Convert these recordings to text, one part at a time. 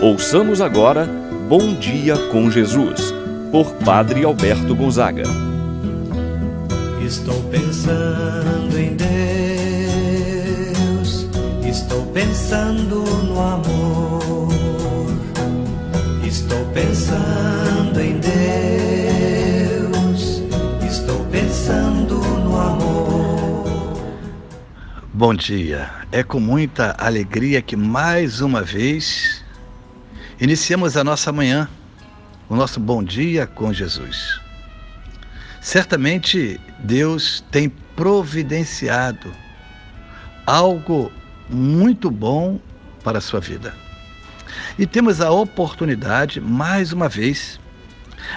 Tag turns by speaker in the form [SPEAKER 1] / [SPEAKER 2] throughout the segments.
[SPEAKER 1] Ouçamos agora Bom Dia com Jesus, por Padre Alberto Gonzaga.
[SPEAKER 2] Estou pensando em Deus, estou pensando no amor, estou pensando em Deus, estou pensando no amor.
[SPEAKER 3] Bom dia, é com muita alegria que mais uma vez Iniciamos a nossa manhã, o nosso bom dia com Jesus. Certamente Deus tem providenciado algo muito bom para a sua vida. E temos a oportunidade, mais uma vez,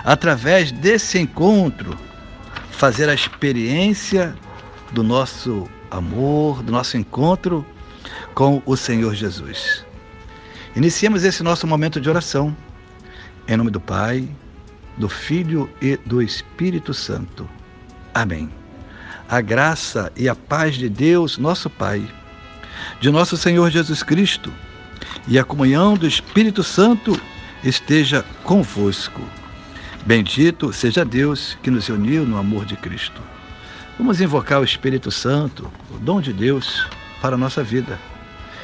[SPEAKER 3] através desse encontro, fazer a experiência do nosso amor, do nosso encontro com o Senhor Jesus. Iniciemos esse nosso momento de oração. Em nome do Pai, do Filho e do Espírito Santo. Amém. A graça e a paz de Deus, nosso Pai, de nosso Senhor Jesus Cristo e a comunhão do Espírito Santo esteja convosco. Bendito seja Deus que nos uniu no amor de Cristo. Vamos invocar o Espírito Santo, o dom de Deus, para a nossa vida.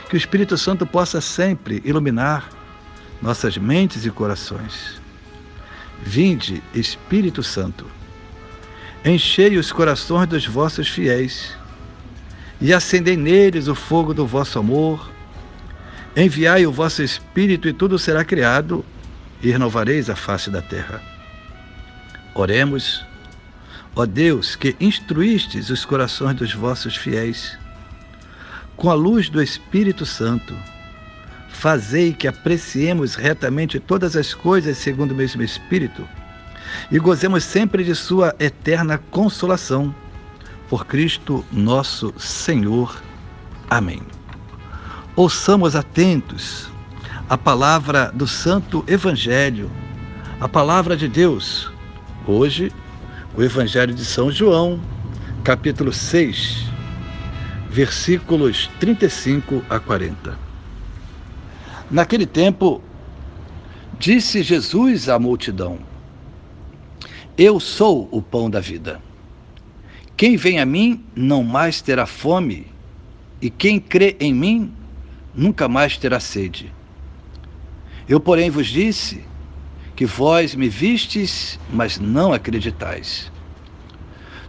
[SPEAKER 3] Que o Espírito Santo possa sempre iluminar nossas mentes e corações. Vinde, Espírito Santo, enchei os corações dos vossos fiéis e acendei neles o fogo do vosso amor. Enviai o vosso Espírito e tudo será criado e renovareis a face da terra. Oremos, ó Deus, que instruístes os corações dos vossos fiéis com a luz do Espírito Santo, fazei que apreciemos retamente todas as coisas segundo o mesmo Espírito e gozemos sempre de Sua eterna consolação. Por Cristo nosso Senhor. Amém. Ouçamos atentos a palavra do Santo Evangelho, a palavra de Deus. Hoje, o Evangelho de São João, capítulo 6 versículos 35 a 40. Naquele tempo, disse Jesus à multidão: Eu sou o pão da vida. Quem vem a mim não mais terá fome, e quem crê em mim nunca mais terá sede. Eu, porém, vos disse que vós me vistes, mas não acreditais.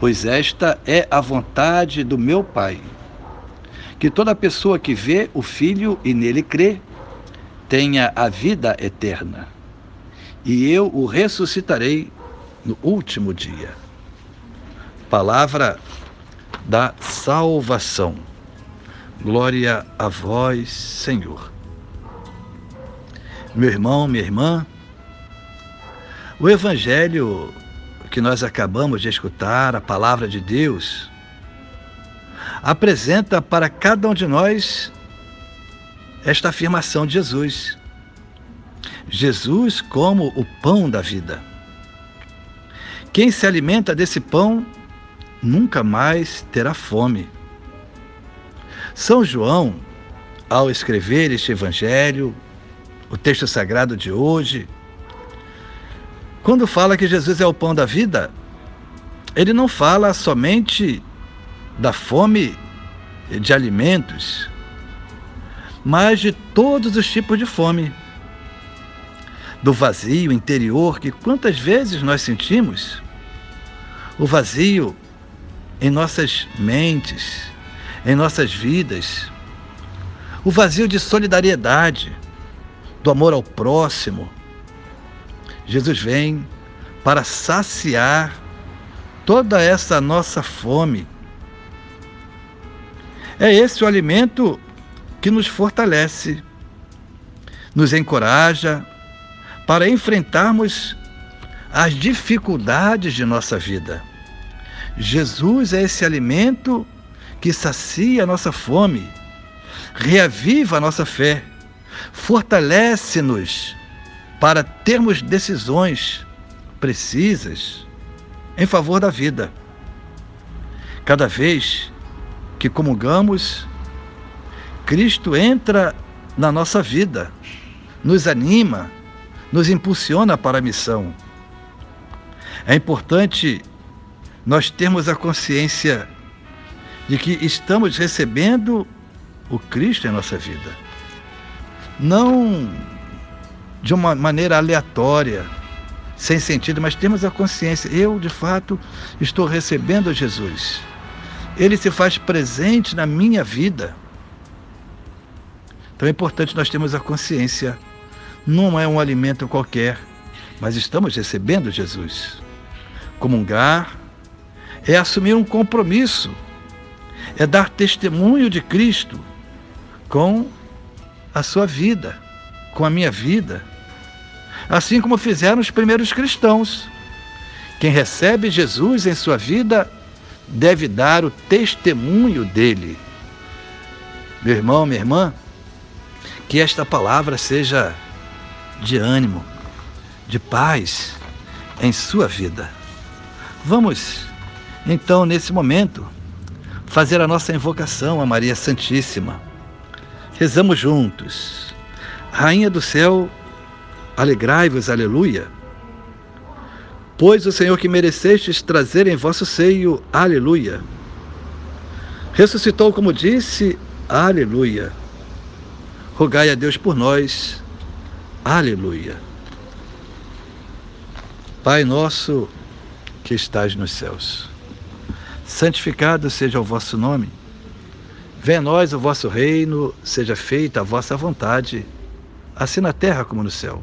[SPEAKER 3] pois esta é a vontade do meu Pai. Que toda pessoa que vê o Filho e nele crê, tenha a vida eterna, e eu o ressuscitarei no último dia. Palavra da salvação. Glória a vós, Senhor. Meu irmão, minha irmã, o Evangelho que nós acabamos de escutar, a palavra de Deus, apresenta para cada um de nós esta afirmação de Jesus. Jesus como o pão da vida. Quem se alimenta desse pão nunca mais terá fome. São João, ao escrever este evangelho, o texto sagrado de hoje, quando fala que Jesus é o pão da vida, ele não fala somente da fome de alimentos, mas de todos os tipos de fome. Do vazio interior que quantas vezes nós sentimos, o vazio em nossas mentes, em nossas vidas, o vazio de solidariedade, do amor ao próximo, Jesus vem para saciar toda essa nossa fome. É esse o alimento que nos fortalece. nos encoraja para enfrentarmos as dificuldades de nossa vida. Jesus é esse alimento que sacia a nossa fome, reaviva a nossa fé, fortalece-nos para termos decisões precisas em favor da vida. Cada vez que comungamos, Cristo entra na nossa vida, nos anima, nos impulsiona para a missão. É importante nós termos a consciência de que estamos recebendo o Cristo em nossa vida. Não de uma maneira aleatória, sem sentido, mas temos a consciência, eu de fato estou recebendo Jesus. Ele se faz presente na minha vida. Então é importante nós termos a consciência. Não é um alimento qualquer, mas estamos recebendo Jesus. Comungar é assumir um compromisso, é dar testemunho de Cristo com a sua vida, com a minha vida, assim como fizeram os primeiros cristãos. Quem recebe Jesus em sua vida deve dar o testemunho dele. Meu irmão, minha irmã, que esta palavra seja de ânimo, de paz em sua vida. Vamos, então, nesse momento, fazer a nossa invocação a Maria Santíssima. Rezamos juntos. Rainha do céu, Alegrai-vos, aleluia. Pois o Senhor que merecestes trazer em vosso seio, aleluia. Ressuscitou, como disse, aleluia. Rogai a Deus por nós, aleluia. Pai nosso que estás nos céus, santificado seja o vosso nome. Venha a nós o vosso reino, seja feita a vossa vontade, assim na terra como no céu.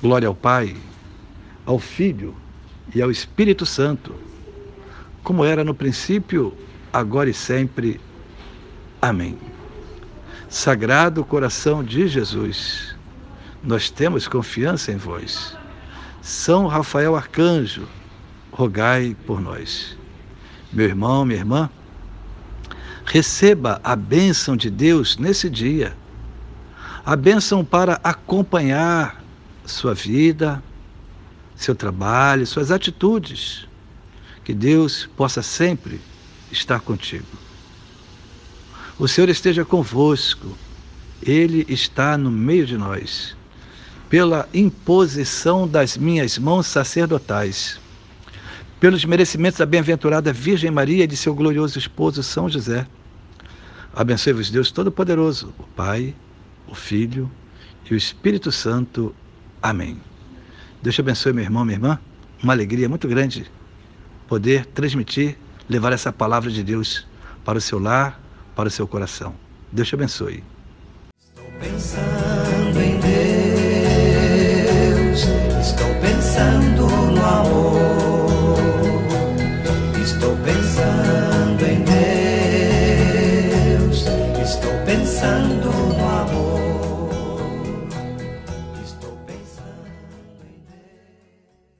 [SPEAKER 3] Glória ao Pai, ao Filho e ao Espírito Santo, como era no princípio, agora e sempre. Amém. Sagrado coração de Jesus, nós temos confiança em vós. São Rafael Arcanjo, rogai por nós. Meu irmão, minha irmã, receba a bênção de Deus nesse dia. A bênção para acompanhar sua vida, seu trabalho, suas atitudes. Que Deus possa sempre estar contigo. O Senhor esteja convosco, Ele está no meio de nós. Pela imposição das minhas mãos sacerdotais, pelos merecimentos da bem-aventurada Virgem Maria e de seu glorioso esposo São José. Abençoe-vos Deus Todo-Poderoso, o Pai, o Filho e o Espírito Santo. Amém. Deus te abençoe, meu irmão, minha irmã. Uma alegria muito grande poder transmitir, levar essa palavra de Deus para o seu lar, para o seu coração. Deus te abençoe.